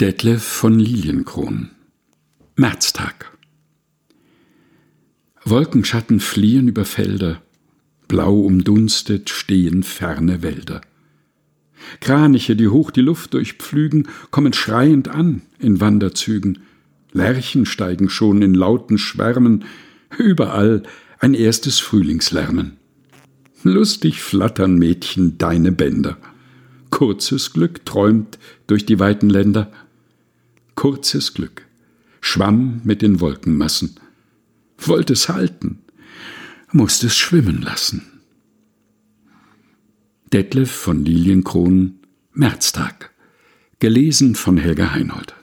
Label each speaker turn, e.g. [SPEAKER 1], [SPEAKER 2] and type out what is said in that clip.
[SPEAKER 1] Detlef von Lilienkron Märztag Wolkenschatten fliehen über Felder, blau umdunstet stehen ferne Wälder. Kraniche, die hoch die Luft durchpflügen, kommen schreiend an in Wanderzügen. Lerchen steigen schon in lauten Schwärmen, überall ein erstes Frühlingslärmen. Lustig flattern Mädchen deine Bänder. Kurzes Glück träumt durch die weiten Länder. Kurzes Glück schwamm mit den Wolkenmassen. Wollt es halten, musst es schwimmen lassen. Detlef von Lilienkron Märztag. Gelesen von Helga Heinold.